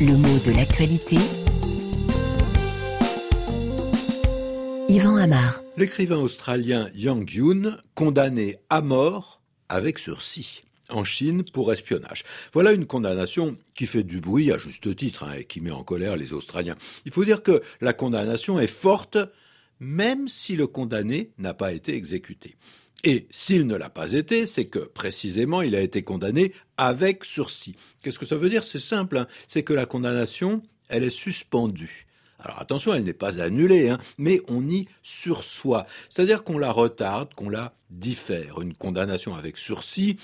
Le mot de l'actualité. Yvan Amar. L'écrivain australien Yang Yun, condamné à mort avec sursis en Chine pour espionnage. Voilà une condamnation qui fait du bruit à juste titre hein, et qui met en colère les Australiens. Il faut dire que la condamnation est forte même si le condamné n'a pas été exécuté. Et s'il ne l'a pas été, c'est que précisément il a été condamné avec sursis. Qu'est-ce que ça veut dire? C'est simple, hein. c'est que la condamnation, elle est suspendue. Alors attention, elle n'est pas annulée, hein, mais on y sursoit. C'est-à-dire qu'on la retarde, qu'on la diffère. Une condamnation avec sursis,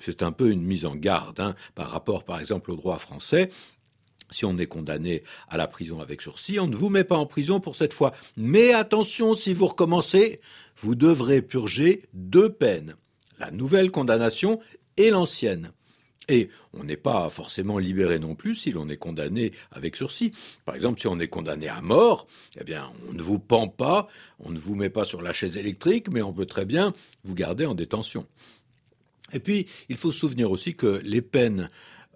c'est un peu une mise en garde hein, par rapport par exemple au droit français. Si on est condamné à la prison avec sursis, on ne vous met pas en prison pour cette fois. Mais attention, si vous recommencez, vous devrez purger deux peines, la nouvelle condamnation et l'ancienne. Et on n'est pas forcément libéré non plus si l'on est condamné avec sursis. Par exemple, si on est condamné à mort, eh bien, on ne vous pend pas, on ne vous met pas sur la chaise électrique, mais on peut très bien vous garder en détention. Et puis, il faut se souvenir aussi que les peines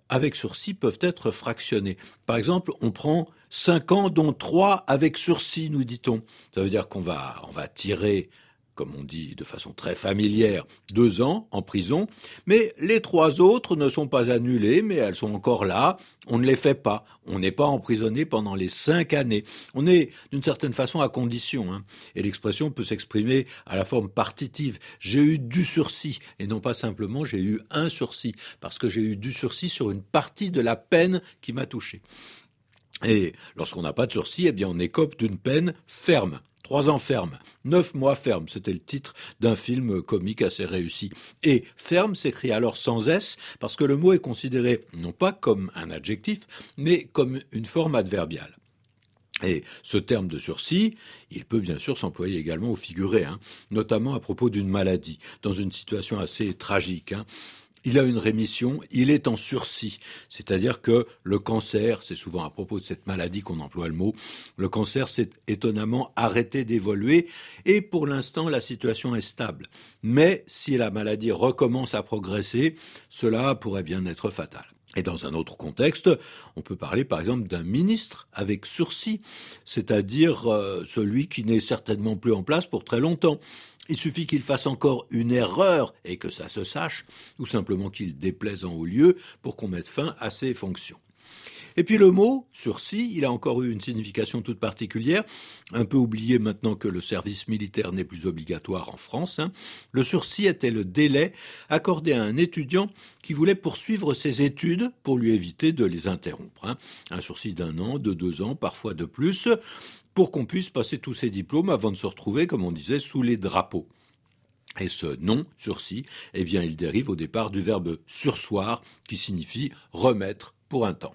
avec sursis peuvent être fractionnés. Par exemple, on prend cinq ans, dont trois avec sursis, nous dit-on. Ça veut dire qu'on va, on va tirer comme on dit de façon très familière, deux ans en prison, mais les trois autres ne sont pas annulées, mais elles sont encore là, on ne les fait pas, on n'est pas emprisonné pendant les cinq années. On est d'une certaine façon à condition, hein. et l'expression peut s'exprimer à la forme partitive. J'ai eu du sursis, et non pas simplement j'ai eu un sursis, parce que j'ai eu du sursis sur une partie de la peine qui m'a touché. Et lorsqu'on n'a pas de sursis, eh bien on écope d'une peine ferme. Trois ans ferme, neuf mois ferme, c'était le titre d'un film comique assez réussi. Et ferme s'écrit alors sans S, parce que le mot est considéré non pas comme un adjectif, mais comme une forme adverbiale. Et ce terme de sursis, il peut bien sûr s'employer également au figuré, hein, notamment à propos d'une maladie, dans une situation assez tragique. Hein il a une rémission, il est en sursis. C'est-à-dire que le cancer, c'est souvent à propos de cette maladie qu'on emploie le mot, le cancer s'est étonnamment arrêté d'évoluer et pour l'instant la situation est stable. Mais si la maladie recommence à progresser, cela pourrait bien être fatal. Et dans un autre contexte, on peut parler par exemple d'un ministre avec sursis, c'est-à-dire euh, celui qui n'est certainement plus en place pour très longtemps. Il suffit qu'il fasse encore une erreur et que ça se sache, ou simplement qu'il déplaise en haut lieu pour qu'on mette fin à ses fonctions. Et puis le mot sursis, il a encore eu une signification toute particulière, un peu oublié maintenant que le service militaire n'est plus obligatoire en France. Hein. Le sursis était le délai accordé à un étudiant qui voulait poursuivre ses études pour lui éviter de les interrompre. Hein. Un sursis d'un an, de deux ans, parfois de plus, pour qu'on puisse passer tous ses diplômes avant de se retrouver, comme on disait, sous les drapeaux. Et ce non sursis, eh bien, il dérive au départ du verbe sursoir, qui signifie remettre pour un temps.